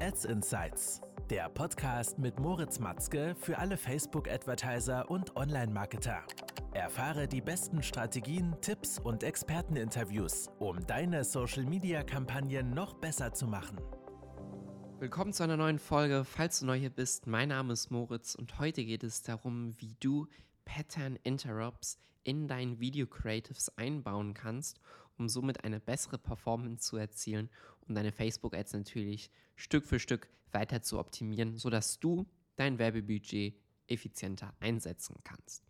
Ads Insights, der Podcast mit Moritz Matzke für alle Facebook-Advertiser und Online-Marketer. Erfahre die besten Strategien, Tipps und Experteninterviews, um deine Social-Media-Kampagnen noch besser zu machen. Willkommen zu einer neuen Folge. Falls du neu hier bist, mein Name ist Moritz und heute geht es darum, wie du Pattern Interrupts in deinen Video Creatives einbauen kannst, um somit eine bessere Performance zu erzielen und deine Facebook Ads natürlich Stück für Stück weiter zu optimieren, sodass du dein Werbebudget effizienter einsetzen kannst.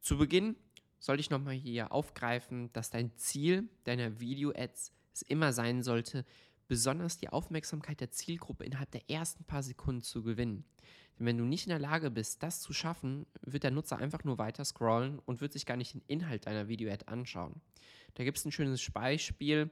Zu Beginn sollte ich nochmal hier aufgreifen, dass dein Ziel deiner Video Ads es immer sein sollte, besonders die Aufmerksamkeit der Zielgruppe innerhalb der ersten paar Sekunden zu gewinnen. Denn wenn du nicht in der Lage bist, das zu schaffen, wird der Nutzer einfach nur weiter scrollen und wird sich gar nicht den Inhalt deiner Video-Ad anschauen. Da gibt es ein schönes Beispiel.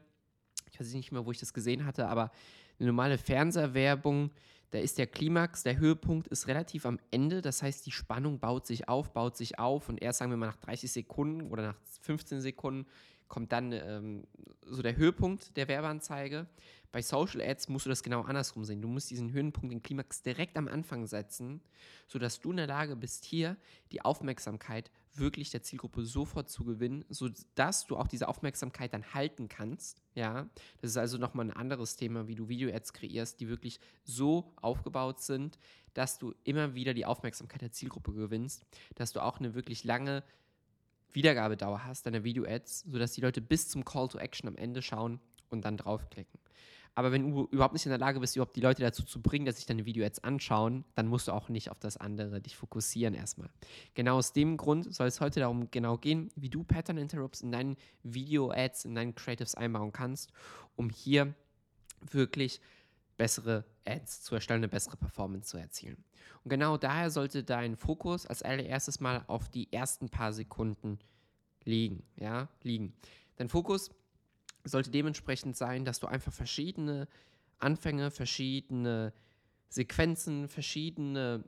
Ich weiß nicht mehr, wo ich das gesehen hatte, aber eine normale Fernsehwerbung, da ist der Klimax, der Höhepunkt ist relativ am Ende. Das heißt, die Spannung baut sich auf, baut sich auf und erst sagen wir mal nach 30 Sekunden oder nach 15 Sekunden kommt dann ähm, so der Höhepunkt der Werbeanzeige. Bei Social Ads musst du das genau andersrum sehen. Du musst diesen Höhepunkt, den Klimax direkt am Anfang setzen, sodass du in der Lage bist, hier die Aufmerksamkeit wirklich der Zielgruppe sofort zu gewinnen, sodass du auch diese Aufmerksamkeit dann halten kannst. Ja, das ist also nochmal ein anderes Thema, wie du Video-Ads kreierst, die wirklich so aufgebaut sind, dass du immer wieder die Aufmerksamkeit der Zielgruppe gewinnst, dass du auch eine wirklich lange Wiedergabedauer hast deiner Video-Ads, sodass die Leute bis zum Call to Action am Ende schauen und dann draufklicken. Aber wenn du überhaupt nicht in der Lage bist, überhaupt die Leute dazu zu bringen, dass sich deine Video-Ads anschauen, dann musst du auch nicht auf das andere dich fokussieren erstmal. Genau aus dem Grund soll es heute darum genau gehen, wie du Pattern Interrupts in deinen Video-Ads, in deinen Creatives einbauen kannst, um hier wirklich bessere Ads zu erstellen, eine bessere Performance zu erzielen. Und genau daher sollte dein Fokus als allererstes mal auf die ersten paar Sekunden liegen. Ja, liegen. Dein Fokus sollte dementsprechend sein, dass du einfach verschiedene Anfänge, verschiedene Sequenzen, verschiedene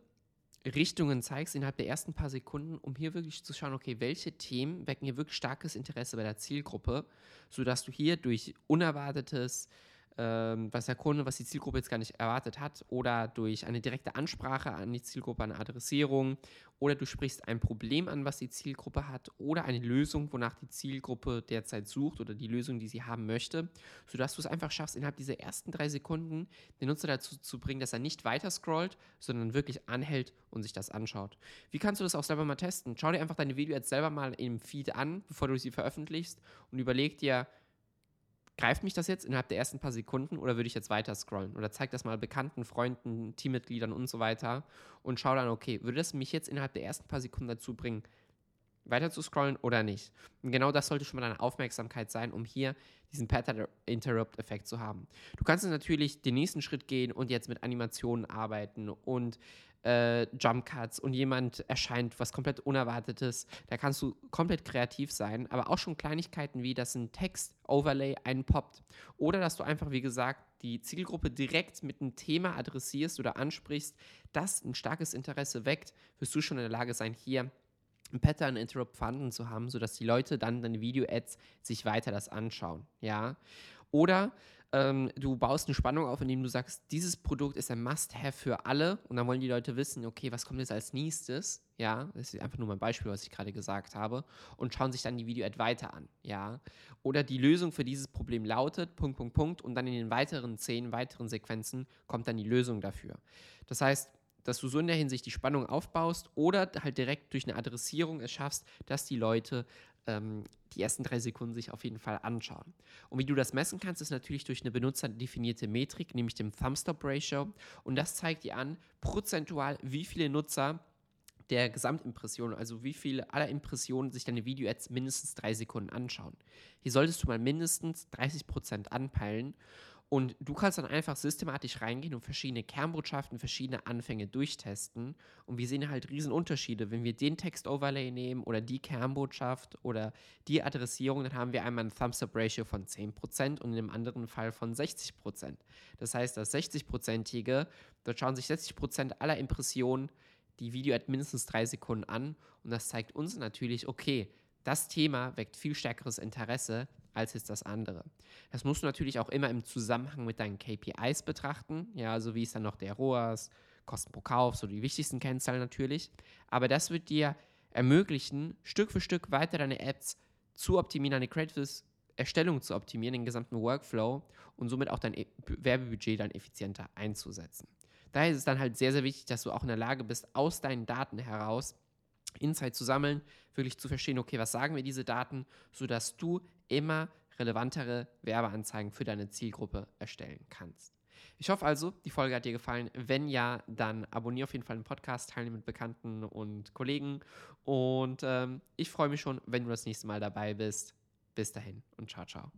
Richtungen zeigst innerhalb der ersten paar Sekunden, um hier wirklich zu schauen, okay, welche Themen wecken hier wirklich starkes Interesse bei der Zielgruppe, sodass du hier durch unerwartetes was der Kunde, was die Zielgruppe jetzt gar nicht erwartet hat, oder durch eine direkte Ansprache an die Zielgruppe, eine Adressierung, oder du sprichst ein Problem an, was die Zielgruppe hat, oder eine Lösung, wonach die Zielgruppe derzeit sucht oder die Lösung, die sie haben möchte, sodass du es einfach schaffst, innerhalb dieser ersten drei Sekunden den Nutzer dazu zu bringen, dass er nicht weiter scrollt, sondern wirklich anhält und sich das anschaut. Wie kannst du das auch selber mal testen? Schau dir einfach deine Videos jetzt selber mal im Feed an, bevor du sie veröffentlichst und überleg dir, greift mich das jetzt innerhalb der ersten paar Sekunden oder würde ich jetzt weiter scrollen? Oder zeig das mal Bekannten, Freunden, Teammitgliedern und so weiter und schau dann, okay, würde das mich jetzt innerhalb der ersten paar Sekunden dazu bringen, weiter zu scrollen oder nicht. Und genau das sollte schon mal deine Aufmerksamkeit sein, um hier diesen Pattern Interrupt Effekt zu haben. Du kannst natürlich den nächsten Schritt gehen und jetzt mit Animationen arbeiten und äh, Jump Cuts und jemand erscheint was komplett Unerwartetes. Da kannst du komplett kreativ sein, aber auch schon Kleinigkeiten wie, dass ein Text-Overlay einpoppt oder dass du einfach, wie gesagt, die Zielgruppe direkt mit einem Thema adressierst oder ansprichst, das ein starkes Interesse weckt, wirst du schon in der Lage sein, hier ein Pattern Interrupt vorhanden zu haben, sodass die Leute dann deine Video-Ads sich weiter das anschauen, ja. Oder ähm, du baust eine Spannung auf, indem du sagst, dieses Produkt ist ein Must-Have für alle und dann wollen die Leute wissen, okay, was kommt jetzt als nächstes, ja, das ist einfach nur mein Beispiel, was ich gerade gesagt habe und schauen sich dann die Video-Ad weiter an, ja. Oder die Lösung für dieses Problem lautet, Punkt, Punkt, Punkt und dann in den weiteren zehn weiteren Sequenzen kommt dann die Lösung dafür. Das heißt, dass du so in der Hinsicht die Spannung aufbaust oder halt direkt durch eine Adressierung es schaffst, dass die Leute ähm, die ersten drei Sekunden sich auf jeden Fall anschauen. Und wie du das messen kannst, ist natürlich durch eine benutzerdefinierte Metrik, nämlich dem Thumbstop-Ratio. Und das zeigt dir an, prozentual, wie viele Nutzer der Gesamtimpression, also wie viele aller Impressionen sich deine Video-Ads mindestens drei Sekunden anschauen. Hier solltest du mal mindestens 30% anpeilen und du kannst dann einfach systematisch reingehen und verschiedene Kernbotschaften, verschiedene Anfänge durchtesten. Und wir sehen halt riesen Unterschiede. Wenn wir den Text-Overlay nehmen oder die Kernbotschaft oder die Adressierung, dann haben wir einmal ein Thumbs-Up-Ratio von 10% und in einem anderen Fall von 60%. Das heißt, das 60-prozentige, dort schauen sich 60% aller Impressionen die Video-Ad mindestens drei Sekunden an. Und das zeigt uns natürlich, okay, das Thema weckt viel stärkeres Interesse als jetzt das andere. Das musst du natürlich auch immer im Zusammenhang mit deinen KPIs betrachten. Ja, also wie ist dann noch der ROAS, Kosten pro Kauf, so die wichtigsten Kennzahlen natürlich. Aber das wird dir ermöglichen, Stück für Stück weiter deine Apps zu optimieren, deine Creatives Erstellung zu optimieren, den gesamten Workflow und somit auch dein e Werbebudget dann effizienter einzusetzen. Daher ist es dann halt sehr, sehr wichtig, dass du auch in der Lage bist, aus deinen Daten heraus Insight zu sammeln, wirklich zu verstehen, okay, was sagen mir diese Daten, sodass du immer relevantere Werbeanzeigen für deine Zielgruppe erstellen kannst. Ich hoffe also, die Folge hat dir gefallen. Wenn ja, dann abonniere auf jeden Fall den Podcast, teile mit Bekannten und Kollegen. Und ähm, ich freue mich schon, wenn du das nächste Mal dabei bist. Bis dahin und ciao, ciao.